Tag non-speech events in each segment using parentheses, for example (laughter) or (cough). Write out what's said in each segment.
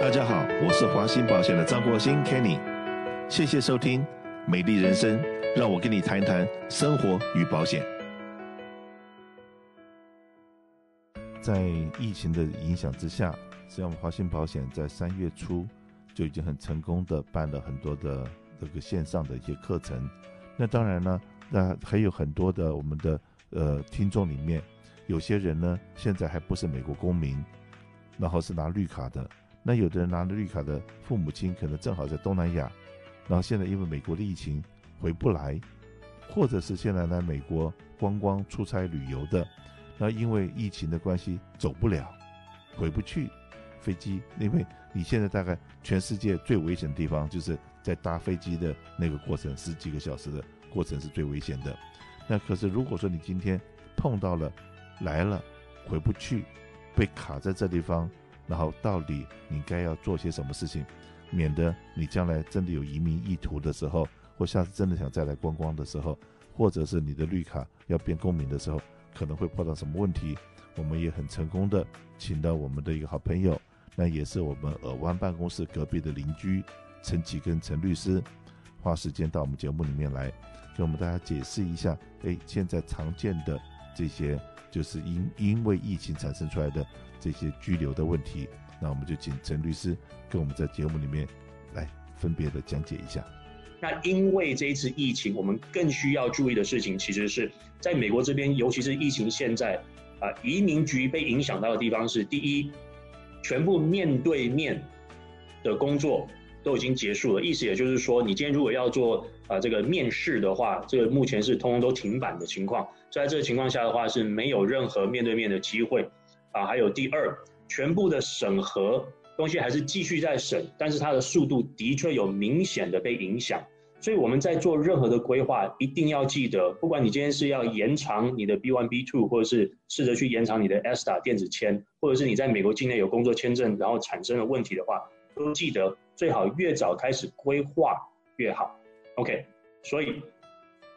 大家好，我是华信保险的张国兴 Kenny，谢谢收听《美丽人生》，让我跟你谈谈生活与保险。在疫情的影响之下，实际上华信保险在三月初就已经很成功的办了很多的这个线上的一些课程。那当然呢，那还有很多的我们的呃听众里面，有些人呢现在还不是美国公民，然后是拿绿卡的。那有的人拿了绿卡的父母亲可能正好在东南亚，然后现在因为美国的疫情回不来，或者是现在来美国观光出差旅游的，那因为疫情的关系走不了，回不去飞机，因为你现在大概全世界最危险的地方就是在搭飞机的那个过程，十几个小时的过程是最危险的。那可是如果说你今天碰到了来了回不去，被卡在这地方。然后到底你该要做些什么事情，免得你将来真的有移民意图的时候，或下次真的想再来观光的时候，或者是你的绿卡要变公民的时候，可能会碰到什么问题？我们也很成功的请到我们的一个好朋友，那也是我们尔湾办公室隔壁的邻居陈启根陈律师，花时间到我们节目里面来，给我们大家解释一下，哎，现在常见的这些就是因因为疫情产生出来的。这些居留的问题，那我们就请陈律师跟我们在节目里面来分别的讲解一下。那因为这一次疫情，我们更需要注意的事情，其实是在美国这边，尤其是疫情现在啊，移民局被影响到的地方是：第一，全部面对面的工作都已经结束了，意思也就是说，你今天如果要做啊这个面试的话，这个目前是通通都停板的情况。在这个情况下的话，是没有任何面对面的机会。啊，还有第二，全部的审核东西还是继续在审，但是它的速度的确有明显的被影响。所以我们在做任何的规划，一定要记得，不管你今天是要延长你的 B one、B two，或者是试着去延长你的 ESTA 电子签，或者是你在美国境内有工作签证，然后产生了问题的话，都记得最好越早开始规划越好。OK，所以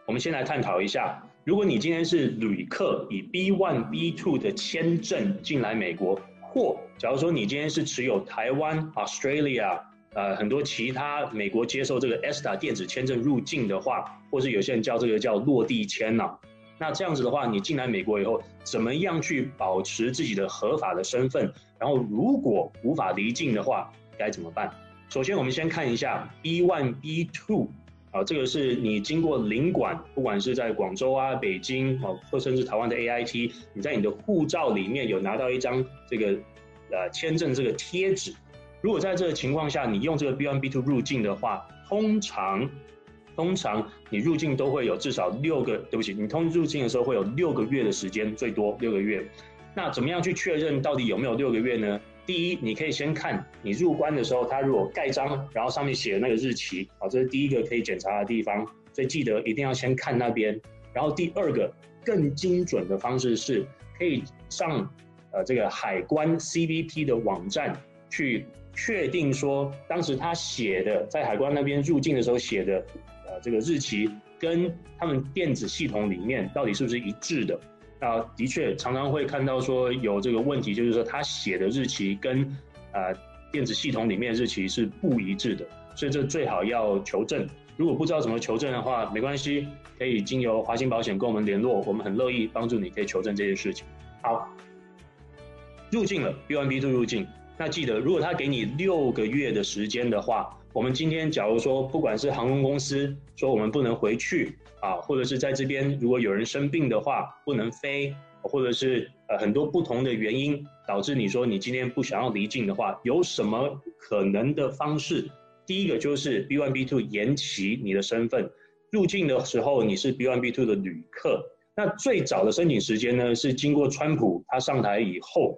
我们先来探讨一下。如果你今天是旅客，以 B one、B two 的签证进来美国，或假如说你今天是持有台湾、Australia，呃，很多其他美国接受这个 ESTA 电子签证入境的话，或是有些人叫这个叫落地签呐，那这样子的话，你进来美国以后，怎么样去保持自己的合法的身份？然后如果无法离境的话，该怎么办？首先，我们先看一下 B One、B Two，。啊，这个是你经过领馆，不管是在广州啊、北京啊，或甚至台湾的 AIT，你在你的护照里面有拿到一张这个呃签证这个贴纸。如果在这个情况下，你用这个 B One、B Two 入境的话，通常通常你入境都会有至少六个，对不起，你通入境的时候会有六个月的时间，最多六个月。那怎么样去确认到底有没有六个月呢？第一，你可以先看你入关的时候，他如果盖章，然后上面写的那个日期，好，这是第一个可以检查的地方。所以记得一定要先看那边。然后第二个更精准的方式是，可以上呃这个海关 CBP 的网站去确定说，当时他写的在海关那边入境的时候写的呃这个日期，跟他们电子系统里面到底是不是一致的。啊，的确常常会看到说有这个问题，就是说他写的日期跟呃电子系统里面日期是不一致的，所以这最好要求证。如果不知道怎么求证的话，没关系，可以经由华兴保险跟我们联络，我们很乐意帮助你，可以求证这些事情。好，入境了，B1、B2 入境，那记得如果他给你六个月的时间的话。我们今天假如说，不管是航空公司说我们不能回去啊，或者是在这边如果有人生病的话不能飞，或者是呃很多不同的原因导致你说你今天不想要离境的话，有什么可能的方式？第一个就是 B1、B2 延期你的身份，入境的时候你是 B1、B2 的旅客，那最早的申请时间呢是经过川普他上台以后，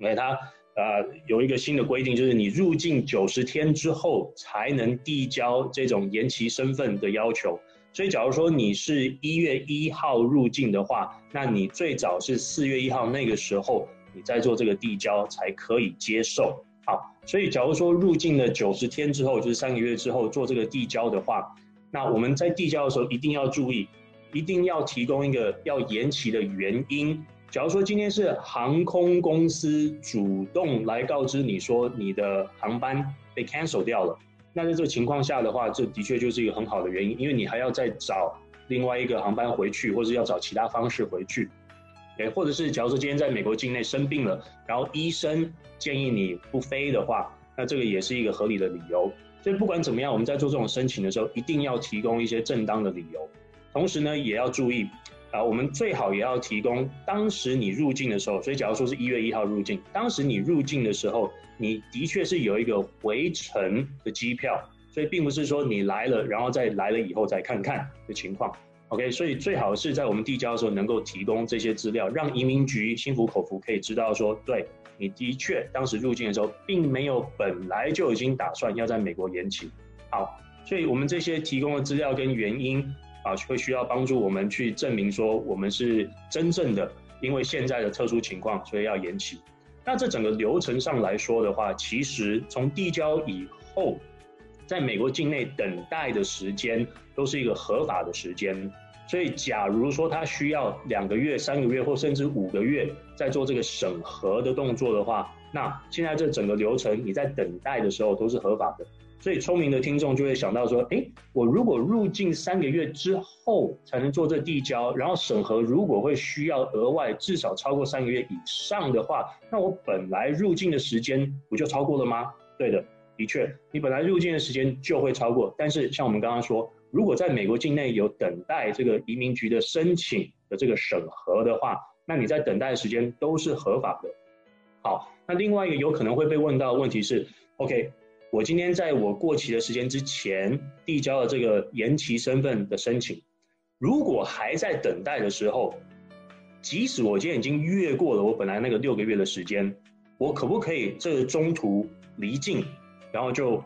因为他。啊，有一个新的规定，就是你入境九十天之后才能递交这种延期身份的要求。所以，假如说你是一月一号入境的话，那你最早是四月一号那个时候，你再做这个递交才可以接受。好，所以假如说入境了九十天之后，就是三个月之后做这个递交的话，那我们在递交的时候一定要注意，一定要提供一个要延期的原因。假如说今天是航空公司主动来告知你说你的航班被 cancel 掉了，那在这个情况下的话，这的确就是一个很好的原因，因为你还要再找另外一个航班回去，或是要找其他方式回去。诶，或者是假如说今天在美国境内生病了，然后医生建议你不飞的话，那这个也是一个合理的理由。所以不管怎么样，我们在做这种申请的时候，一定要提供一些正当的理由。同时呢，也要注意。啊，我们最好也要提供当时你入境的时候，所以假如说是一月一号入境，当时你入境的时候，你的确是有一个回程的机票，所以并不是说你来了，然后再来了以后再看看的情况。OK，所以最好是在我们递交的时候能够提供这些资料，让移民局心服口服，可以知道说，对，你的确当时入境的时候，并没有本来就已经打算要在美国延期。好，所以我们这些提供的资料跟原因。啊，会需要帮助我们去证明说我们是真正的，因为现在的特殊情况，所以要延期。那这整个流程上来说的话，其实从递交以后，在美国境内等待的时间都是一个合法的时间。所以，假如说他需要两个月、三个月或甚至五个月在做这个审核的动作的话，那现在这整个流程你在等待的时候都是合法的。所以聪明的听众就会想到说，诶，我如果入境三个月之后才能做这递交，然后审核如果会需要额外至少超过三个月以上的话，那我本来入境的时间不就超过了吗？对的，的确，你本来入境的时间就会超过。但是像我们刚刚说，如果在美国境内有等待这个移民局的申请的这个审核的话，那你在等待的时间都是合法的。好，那另外一个有可能会被问到的问题是，OK。我今天在我过期的时间之前递交了这个延期身份的申请，如果还在等待的时候，即使我今天已经越过了我本来那个六个月的时间，我可不可以这个中途离境，然后就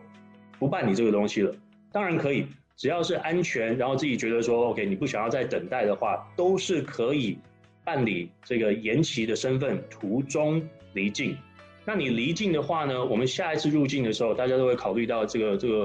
不办理这个东西了？当然可以，只要是安全，然后自己觉得说 OK，你不想要再等待的话，都是可以办理这个延期的身份途中离境。那你离境的话呢？我们下一次入境的时候，大家都会考虑到这个这个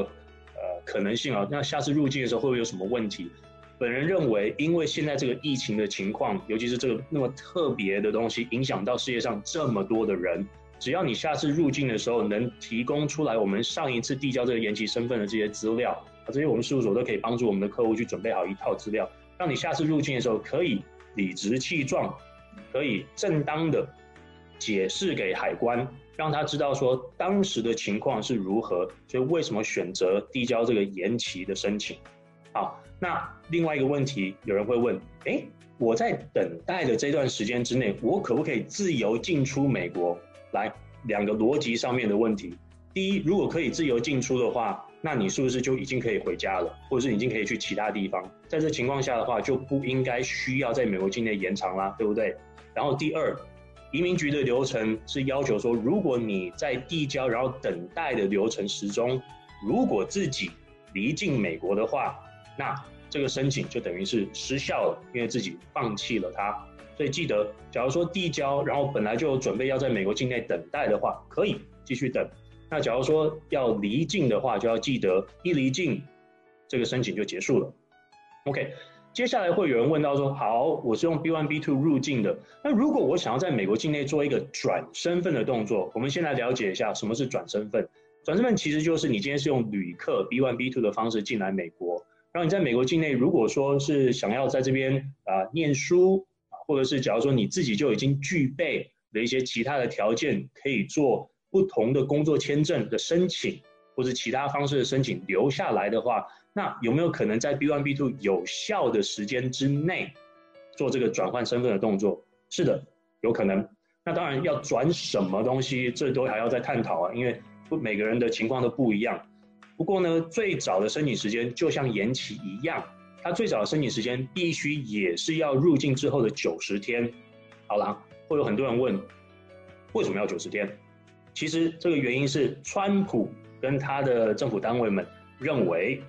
呃可能性啊。那下次入境的时候会不会有什么问题？本人认为，因为现在这个疫情的情况，尤其是这个那么特别的东西，影响到世界上这么多的人，只要你下次入境的时候能提供出来我们上一次递交这个延期身份的这些资料啊，这些我们事务所都可以帮助我们的客户去准备好一套资料，让你下次入境的时候可以理直气壮，可以正当的。解释给海关，让他知道说当时的情况是如何，所以为什么选择递交这个延期的申请？好，那另外一个问题，有人会问：诶，我在等待的这段时间之内，我可不可以自由进出美国？来，两个逻辑上面的问题。第一，如果可以自由进出的话，那你是不是就已经可以回家了，或者是已经可以去其他地方？在这情况下的话，就不应该需要在美国境内延长啦，对不对？然后第二。移民局的流程是要求说，如果你在递交然后等待的流程时中，如果自己离境美国的话，那这个申请就等于是失效了，因为自己放弃了它。所以记得，假如说递交然后本来就准备要在美国境内等待的话，可以继续等。那假如说要离境的话，就要记得一离境，这个申请就结束了。OK。接下来会有人问到说：“好，我是用 B one B two 入境的，那如果我想要在美国境内做一个转身份的动作，我们先来了解一下什么是转身份。转身份其实就是你今天是用旅客 B one B two 的方式进来美国，然后你在美国境内，如果说是想要在这边啊、念书啊，或者是假如说你自己就已经具备的一些其他的条件，可以做不同的工作签证的申请，或者其他方式的申请留下来的话。”那有没有可能在 B one、B two 有效的时间之内做这个转换身份的动作？是的，有可能。那当然要转什么东西，这都还要再探讨啊，因为不每个人的情况都不一样。不过呢，最早的申请时间就像延期一样，它最早的申请时间必须也是要入境之后的九十天。好了，会有很多人问，为什么要九十天？其实这个原因是川普跟他的政府单位们认为。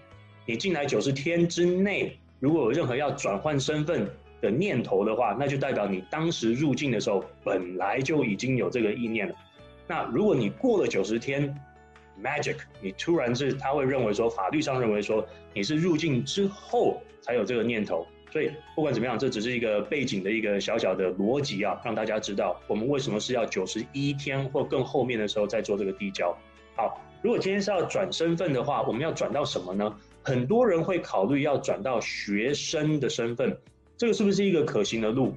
你进来九十天之内，如果有任何要转换身份的念头的话，那就代表你当时入境的时候本来就已经有这个意念了。那如果你过了九十天，magic，你突然是他会认为说，法律上认为说你是入境之后才有这个念头，所以不管怎么样，这只是一个背景的一个小小的逻辑啊，让大家知道我们为什么是要九十一天或更后面的时候再做这个递交。好，如果今天是要转身份的话，我们要转到什么呢？很多人会考虑要转到学生的身份，这个是不是一个可行的路？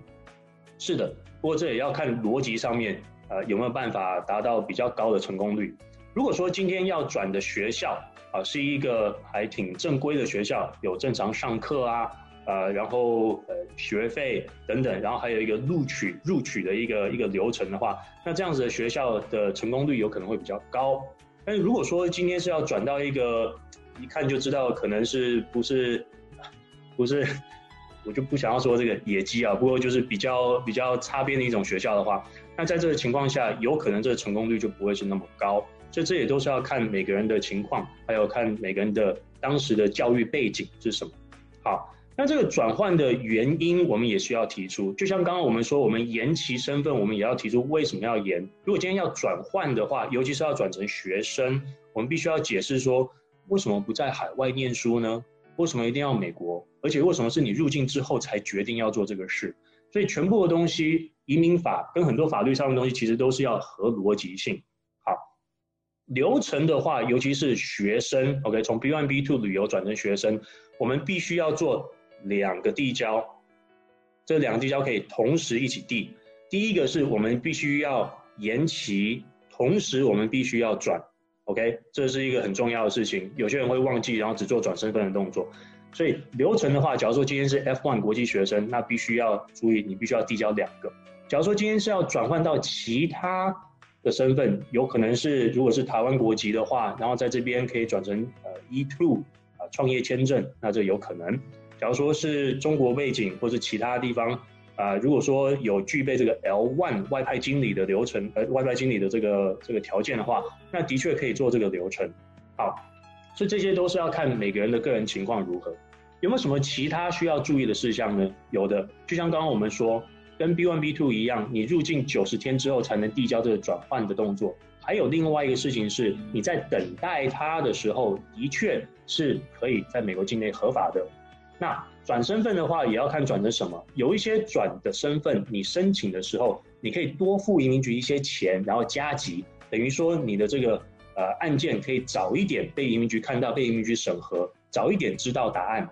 是的，不过这也要看逻辑上面，呃，有没有办法达到比较高的成功率。如果说今天要转的学校啊，是一个还挺正规的学校，有正常上课啊。呃，然后呃学费等等，然后还有一个录取录取的一个一个流程的话，那这样子的学校的成功率有可能会比较高。但是如果说今天是要转到一个一看就知道可能是不是 (laughs) 不是，(laughs) 我就不想要说这个野鸡啊，不过就是比较比较擦边的一种学校的话，那在这个情况下，有可能这个成功率就不会是那么高。所以这也都是要看每个人的情况，还有看每个人的当时的教育背景是什么。好。那这个转换的原因，我们也需要提出。就像刚刚我们说，我们延期身份，我们也要提出为什么要延。如果今天要转换的话，尤其是要转成学生，我们必须要解释说，为什么不在海外念书呢？为什么一定要美国？而且为什么是你入境之后才决定要做这个事？所以全部的东西，移民法跟很多法律上的东西，其实都是要合逻辑性。好，流程的话，尤其是学生，OK，从 B1、B2 旅游转成学生，我们必须要做。两个递交，这两个递交可以同时一起递。第一个是我们必须要延期，同时我们必须要转，OK，这是一个很重要的事情。有些人会忘记，然后只做转身份的动作。所以流程的话，假如说今天是 F1 国际学生，那必须要注意，你必须要递交两个。假如说今天是要转换到其他的身份，有可能是如果是台湾国籍的话，然后在这边可以转成呃 E2 啊创业签证，那这有可能。假如说是中国背景或是其他地方啊、如果说有具备这个 L1 外派经理的流程，呃，外派经理的这个这个条件的话，那的确可以做这个流程。好，所以这些都是要看每个人的个人情况如何。有没有什么其他需要注意的事项呢？有的，就像刚刚我们说，跟 B one、B two 一样，你入境九十天之后才能递交这个转换的动作。还有另外一个事情是，你在等待他的时候，的确是可以在美国境内合法的。那转身份的话，也要看转成什么。有一些转的身份，你申请的时候，你可以多付移民局一些钱，然后加急，等于说你的这个呃案件可以早一点被移民局看到，被移民局审核，早一点知道答案。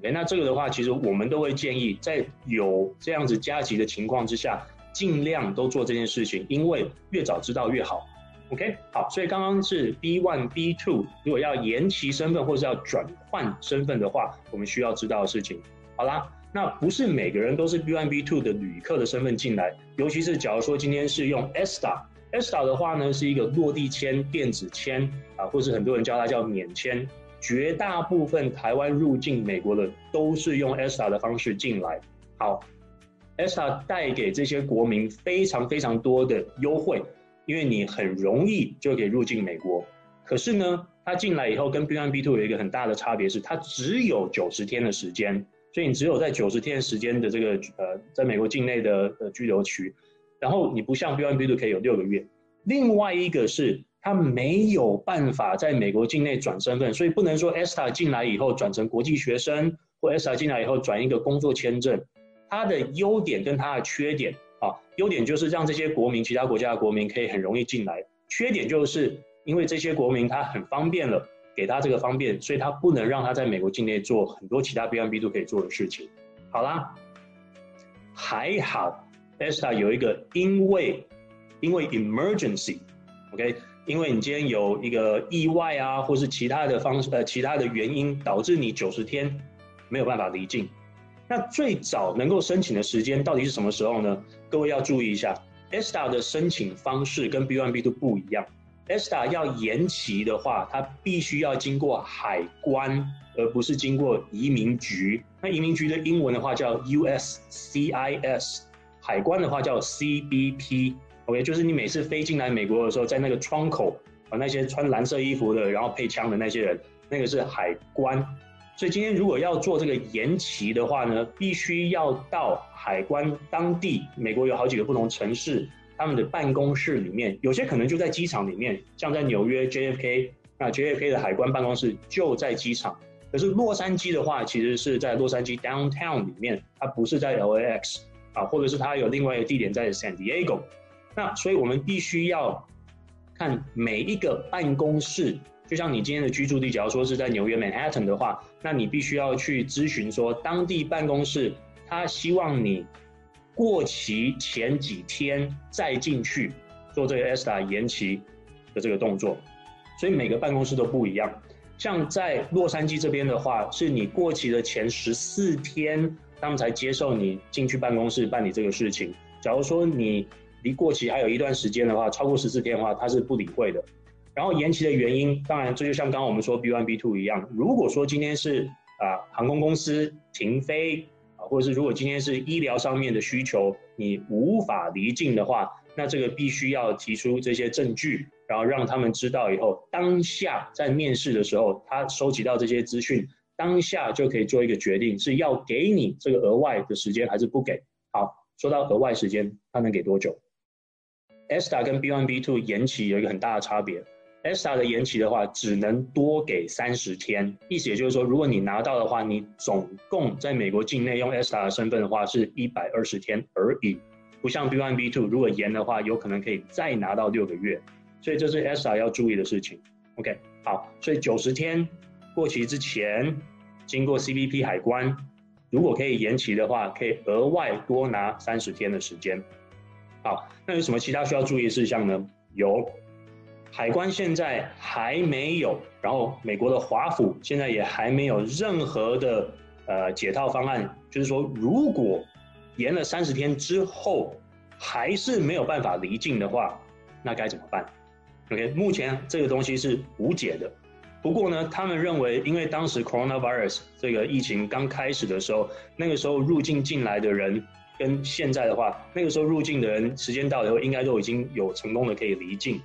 OK，那这个的话，其实我们都会建议，在有这样子加急的情况之下，尽量都做这件事情，因为越早知道越好。OK，好，所以刚刚是 B one、B two，如果要延期身份或是要转换身份的话，我们需要知道的事情。好啦，那不是每个人都是 B one、B two 的旅客的身份进来，尤其是假如说今天是用 ESTA，ESTA 的话呢是一个落地签、电子签啊，或是很多人叫它叫免签，绝大部分台湾入境美国的都是用 ESTA 的方式进来。好，ESTA 带给这些国民非常非常多的优惠。因为你很容易就可以入境美国，可是呢，他进来以后跟 B1、B2 有一个很大的差别是，他只有九十天的时间，所以你只有在九十天时间的这个呃，在美国境内的呃居留区，然后你不像 B1、B2 可以有六个月。另外一个是，他没有办法在美国境内转身份，所以不能说 ESTA 进来以后转成国际学生，或 ESTA 进来以后转一个工作签证，它的优点跟它的缺点。优点就是让这些国民，其他国家的国民可以很容易进来。缺点就是因为这些国民他很方便了，给他这个方便，所以他不能让他在美国境内做很多其他 B1、B2 可以做的事情。好啦，还好，ESTA 有一个因为因为 emergency，OK，、因为你今天有一个意外啊，或是其他的方式呃其他的原因导致你九十天没有办法离境。那最早能够申请的时间到底是什么时候呢？各位要注意一下，ESTA 的申请方式跟 B1、B2 不一样。ESTA 要延期的话，它必须要经过海关，而不是经过移民局。那移民局的英文的话叫 USCIS，海关的话叫 CBP。OK，就是你每次飞进来美国的时候，在那个窗口啊，那些穿蓝色衣服的，然后配枪的那些人，那个是海关。所以今天如果要做这个延期的话呢，必须要到海关当地，美国有好几个不同城市，他们的办公室里面，有些可能就在机场里面，像在纽约 JFK，那 JFK 的海关办公室就在机场。可是洛杉矶的话，其实是在洛杉矶 downtown 里面，它不是在 LAX 啊，或者是它有另外一个地点在 San Diego。那所以我们必须要看每一个办公室，就像你今天的居住地，假如说是在纽约 Manhattan 的话，那你必须要去咨询说当地办公室，他希望你过期前几天再进去做这个 ESTA 延期的这个动作。所以每个办公室都不一样。像在洛杉矶这边的话，是你过期的前十四天，他们才接受你进去办公室办理这个事情。假如说你离过期还有一段时间的话，超过十四天的话，他是不理会的。然后延期的原因，当然这就像刚刚我们说 B one B two 一样。如果说今天是啊航空公司停飞啊，或者是如果今天是医疗上面的需求，你无法离境的话，那这个必须要提出这些证据。然后让他们知道以后，当下在面试的时候，他收集到这些资讯，当下就可以做一个决定，是要给你这个额外的时间，还是不给。好，说到额外时间，他能给多久？ESTA 跟 B1、B2 延期有一个很大的差别。ESTA 的延期的话，只能多给三十天，意思也就是说，如果你拿到的话，你总共在美国境内用 ESTA 的身份的话，是一百二十天而已，不像 B one、B two，如果延的话，有可能可以再拿到六个月。所以这是 ESTA 要注意的事情。OK，好，所以九十天过期之前，经过 CBP 海关，如果可以延期的话，可以额外多拿三十天的时间。好，那有什么其他需要注意事项呢？有，海关现在还没有，然后美国的华府现在也还没有任何的呃解套方案，就是说如果延了三十天之后还是没有办法离境的话，那该怎么办？OK，目前这个东西是无解的。不过呢，他们认为，因为当时 coronavirus 这个疫情刚开始的时候，那个时候入境进来的人跟现在的话，那个时候入境的人时间到以后，应该都已经有成功的可以离境，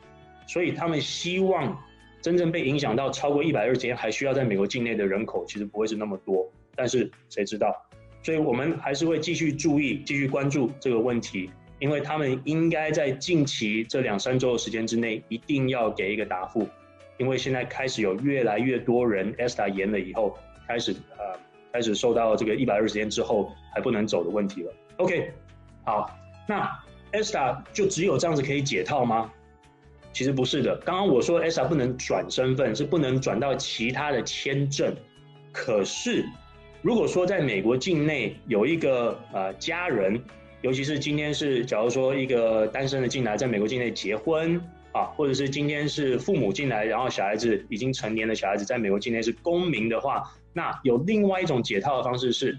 所以他们希望真正被影响到超过一百二十天还需要在美国境内的人口，其实不会是那么多。但是谁知道？所以我们还是会继续注意、继续关注这个问题。因为他们应该在近期这两三周的时间之内，一定要给一个答复，因为现在开始有越来越多人 ESTA 延了以后，开始呃开始受到这个一百二十天之后还不能走的问题了。OK，好，那 ESTA 就只有这样子可以解套吗？其实不是的，刚刚我说 ESTA 不能转身份，是不能转到其他的签证。可是如果说在美国境内有一个呃家人，尤其是今天是，假如说一个单身的进来，在美国境内结婚啊，或者是今天是父母进来，然后小孩子已经成年的小孩子在美国境内是公民的话，那有另外一种解套的方式是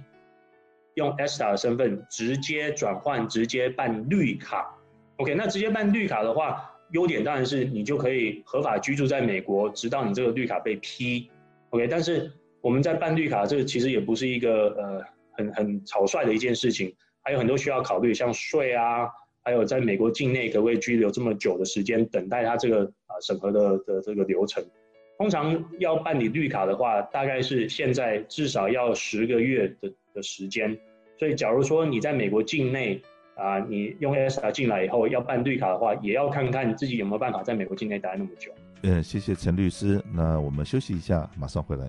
用 ESTA 的身份直接转换，直接办绿卡。OK，那直接办绿卡的话，优点当然是你就可以合法居住在美国，直到你这个绿卡被批。OK，但是我们在办绿卡，这个其实也不是一个呃很很草率的一件事情。还有很多需要考虑，像税啊，还有在美国境内可不可以居留这么久的时间，等待他这个啊审核的的这个流程。通常要办理绿卡的话，大概是现在至少要十个月的的时间。所以，假如说你在美国境内啊，你用 A S R 进来以后要办绿卡的话，也要看看自己有没有办法在美国境内待那么久。嗯，谢谢陈律师。那我们休息一下，马上回来。